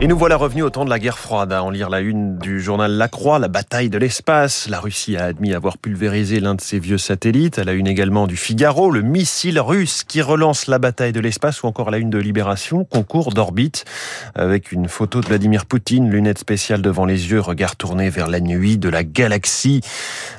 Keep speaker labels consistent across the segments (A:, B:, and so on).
A: Et nous voilà revenus au temps de la guerre froide, à en lire la une du journal La Croix, la bataille de l'espace. La Russie a admis avoir pulvérisé l'un de ses vieux satellites. À la une également du Figaro, le missile russe qui relance la bataille de l'espace, ou encore la une de Libération, concours d'orbite, avec une photo de Vladimir Poutine, lunettes spéciales devant les yeux, regard tourné vers la nuit de la galaxie.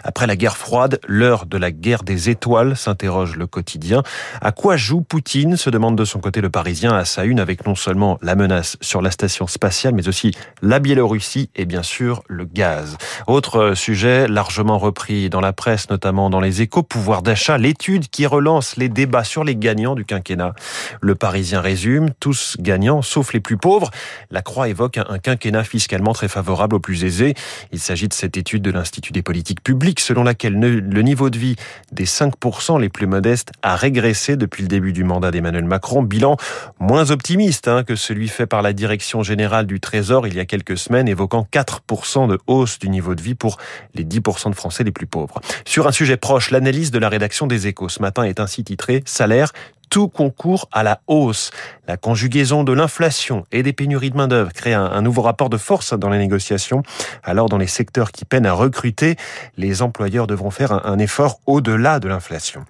A: Après la guerre froide, l'heure de la guerre des étoiles, s'interroge le quotidien. À quoi joue Poutine? se demande de son côté le Parisien à sa une, avec non seulement la menace sur la station spatiale, mais aussi la Biélorussie et bien sûr le gaz. Autre sujet largement repris dans la presse, notamment dans les échos, pouvoir d'achat, l'étude qui relance les débats sur les gagnants du quinquennat. Le Parisien résume, tous gagnants, sauf les plus pauvres. La Croix évoque un quinquennat fiscalement très favorable aux plus aisés. Il s'agit de cette étude de l'Institut des politiques publiques selon laquelle le niveau de vie des 5% les plus modestes a régressé depuis le début du mandat d'Emmanuel Macron. Bilan moins optimiste hein, que celui fait par la direction générale du Trésor il y a quelques semaines, évoquant 4% de hausse du niveau de vie pour les 10% de Français les plus pauvres. Sur un sujet proche, l'analyse de la rédaction des Échos ce matin est ainsi titrée Salaire tout concourt à la hausse. La conjugaison de l'inflation et des pénuries de main-d'œuvre crée un, nouveau rapport de force dans les négociations. Alors, dans les secteurs qui peinent à recruter, les employeurs devront faire un effort au-delà de l'inflation.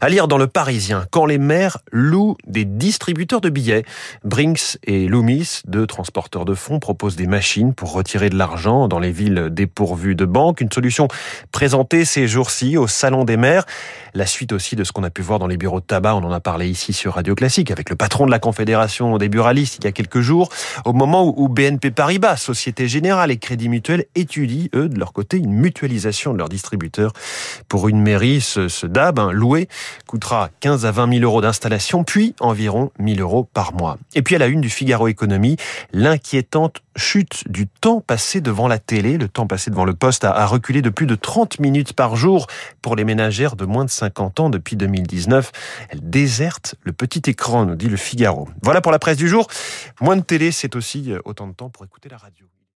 A: À lire dans le Parisien, quand les maires louent des distributeurs de billets, Brinks et Loomis, deux transporteurs de fonds, proposent des machines pour retirer de l'argent dans les villes dépourvues de banques. Une solution présentée ces jours-ci au Salon des maires. La suite aussi de ce qu'on a pu voir dans les bureaux de tabac, on en a parlé ici sur Radio Classique avec le patron de la Confédération des buralistes il y a quelques jours, au moment où BNP Paribas, Société Générale et Crédit Mutuel étudient, eux, de leur côté, une mutualisation de leurs distributeurs. Pour une mairie, ce, DAB, loué, coûtera 15 à 20 000 euros d'installation, puis environ 1000 euros par mois. Et puis à la une du Figaro Économie, l'inquiétante chute du temps passé devant la télé. Le temps passé devant le poste a reculé de plus de 30 minutes par jour pour les ménagères de moins de 50 ans depuis 2019. Elles désertent le petit écran, nous dit le Figaro. Voilà pour la presse du jour. Moins de télé, c'est aussi autant de temps pour écouter la radio.